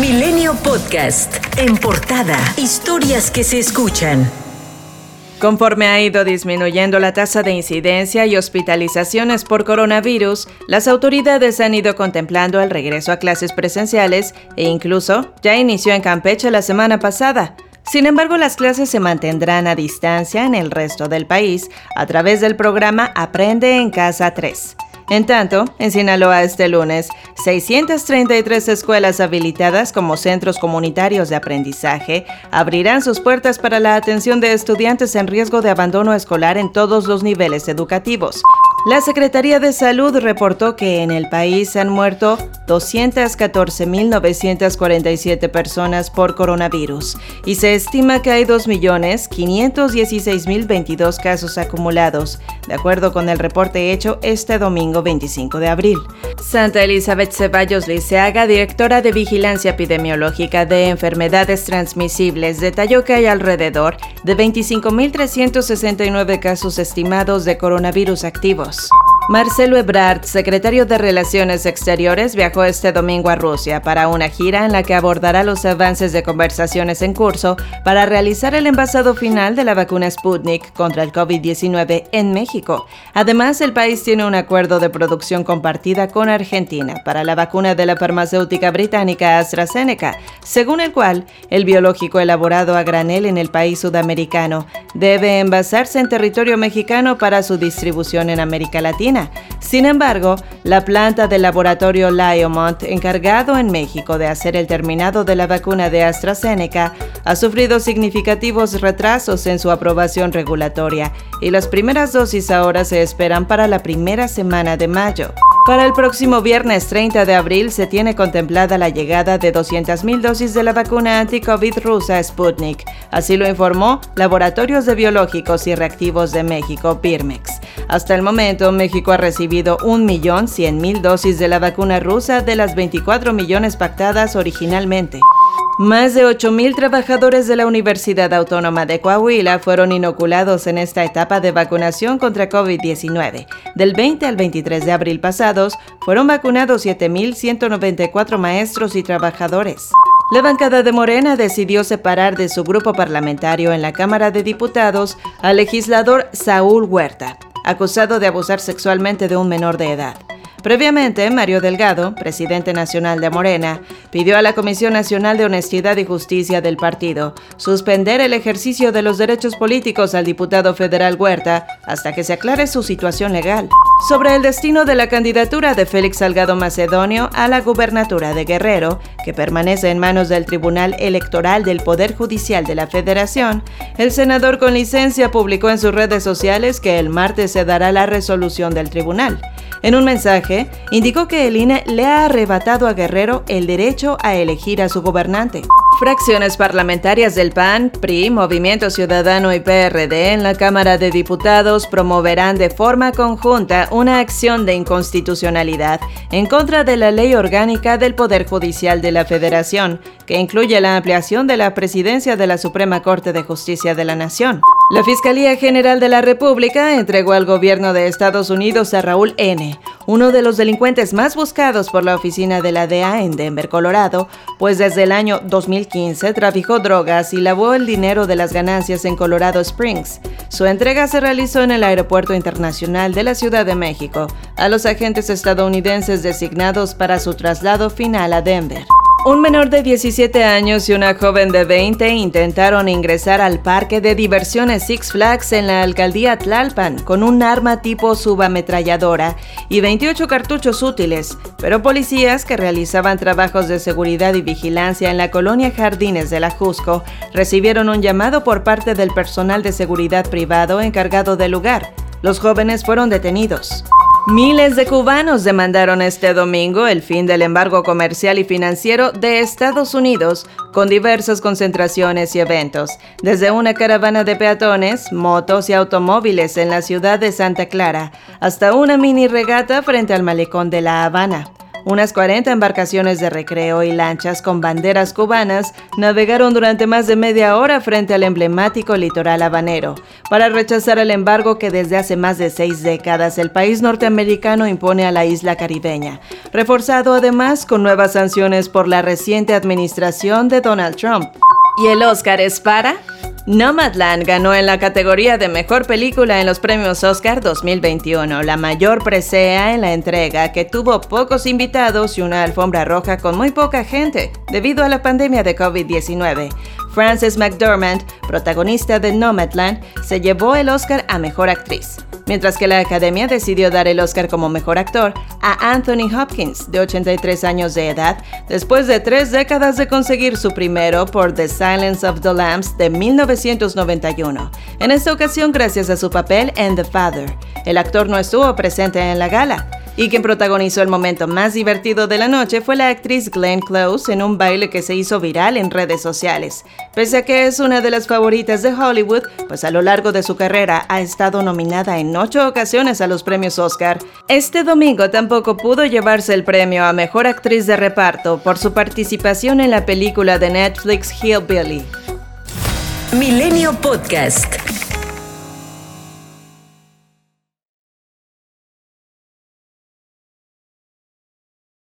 Milenio Podcast. En portada. Historias que se escuchan. Conforme ha ido disminuyendo la tasa de incidencia y hospitalizaciones por coronavirus, las autoridades han ido contemplando el regreso a clases presenciales e incluso ya inició en Campeche la semana pasada. Sin embargo, las clases se mantendrán a distancia en el resto del país a través del programa Aprende en Casa 3. En tanto, en Sinaloa este lunes, 633 escuelas habilitadas como centros comunitarios de aprendizaje abrirán sus puertas para la atención de estudiantes en riesgo de abandono escolar en todos los niveles educativos. La Secretaría de Salud reportó que en el país han muerto 214.947 personas por coronavirus y se estima que hay 2.516.022 casos acumulados, de acuerdo con el reporte hecho este domingo 25 de abril. Santa Elizabeth Ceballos Liceaga, directora de Vigilancia Epidemiológica de Enfermedades Transmisibles, detalló que hay alrededor de 25.369 casos estimados de coronavirus activos. Adios. Marcelo Ebrard, secretario de Relaciones Exteriores, viajó este domingo a Rusia para una gira en la que abordará los avances de conversaciones en curso para realizar el envasado final de la vacuna Sputnik contra el COVID-19 en México. Además, el país tiene un acuerdo de producción compartida con Argentina para la vacuna de la farmacéutica británica AstraZeneca, según el cual el biológico elaborado a granel en el país sudamericano debe envasarse en territorio mexicano para su distribución en América Latina. Sin embargo, la planta del laboratorio Lyomont, encargado en México de hacer el terminado de la vacuna de AstraZeneca, ha sufrido significativos retrasos en su aprobación regulatoria y las primeras dosis ahora se esperan para la primera semana de mayo. Para el próximo viernes 30 de abril se tiene contemplada la llegada de 200.000 dosis de la vacuna anti-COVID rusa Sputnik. Así lo informó Laboratorios de Biológicos y Reactivos de México, Birmex. Hasta el momento, México ha recibido 1.100.000 dosis de la vacuna rusa de las 24 millones pactadas originalmente. Más de 8.000 trabajadores de la Universidad Autónoma de Coahuila fueron inoculados en esta etapa de vacunación contra COVID-19. Del 20 al 23 de abril pasados, fueron vacunados 7.194 maestros y trabajadores. La bancada de Morena decidió separar de su grupo parlamentario en la Cámara de Diputados al legislador Saúl Huerta, acusado de abusar sexualmente de un menor de edad. Previamente, Mario Delgado, presidente nacional de Morena, pidió a la Comisión Nacional de Honestidad y Justicia del partido suspender el ejercicio de los derechos políticos al diputado federal Huerta hasta que se aclare su situación legal. Sobre el destino de la candidatura de Félix Salgado Macedonio a la gubernatura de Guerrero, que permanece en manos del Tribunal Electoral del Poder Judicial de la Federación, el senador con licencia publicó en sus redes sociales que el martes se dará la resolución del tribunal. En un mensaje, indicó que el INE le ha arrebatado a Guerrero el derecho a elegir a su gobernante. Fracciones parlamentarias del PAN, PRI, Movimiento Ciudadano y PRD en la Cámara de Diputados promoverán de forma conjunta una acción de inconstitucionalidad en contra de la ley orgánica del Poder Judicial de la Federación, que incluye la ampliación de la presidencia de la Suprema Corte de Justicia de la Nación. La Fiscalía General de la República entregó al gobierno de Estados Unidos a Raúl N., uno de los delincuentes más buscados por la oficina de la DEA en Denver, Colorado, pues desde el año 2015 traficó drogas y lavó el dinero de las ganancias en Colorado Springs. Su entrega se realizó en el Aeropuerto Internacional de la Ciudad de México a los agentes estadounidenses designados para su traslado final a Denver. Un menor de 17 años y una joven de 20 intentaron ingresar al parque de diversiones Six Flags en la alcaldía Tlalpan con un arma tipo subametralladora y 28 cartuchos útiles, pero policías que realizaban trabajos de seguridad y vigilancia en la colonia Jardines de la Jusco recibieron un llamado por parte del personal de seguridad privado encargado del lugar. Los jóvenes fueron detenidos. Miles de cubanos demandaron este domingo el fin del embargo comercial y financiero de Estados Unidos con diversas concentraciones y eventos, desde una caravana de peatones, motos y automóviles en la ciudad de Santa Clara hasta una mini regata frente al malecón de La Habana. Unas 40 embarcaciones de recreo y lanchas con banderas cubanas navegaron durante más de media hora frente al emblemático litoral habanero para rechazar el embargo que desde hace más de seis décadas el país norteamericano impone a la isla caribeña, reforzado además con nuevas sanciones por la reciente administración de Donald Trump. ¿Y el Oscar es para? Nomadland ganó en la categoría de Mejor Película en los premios Oscar 2021, la mayor presea en la entrega que tuvo pocos invitados y una alfombra roja con muy poca gente debido a la pandemia de COVID-19. Frances McDormand, protagonista de Nomadland, se llevó el Oscar a Mejor Actriz mientras que la Academia decidió dar el Oscar como mejor actor a Anthony Hopkins, de 83 años de edad, después de tres décadas de conseguir su primero por The Silence of the Lambs de 1991. En esta ocasión gracias a su papel en The Father. El actor no estuvo presente en la gala, y quien protagonizó el momento más divertido de la noche fue la actriz Glenn Close en un baile que se hizo viral en redes sociales. Pese a que es una de las favoritas de Hollywood, pues a lo largo de su carrera ha estado nominada en ocho ocasiones a los premios Oscar, este domingo tampoco pudo llevarse el premio a Mejor Actriz de Reparto por su participación en la película de Netflix Hillbilly. Milenio Podcast.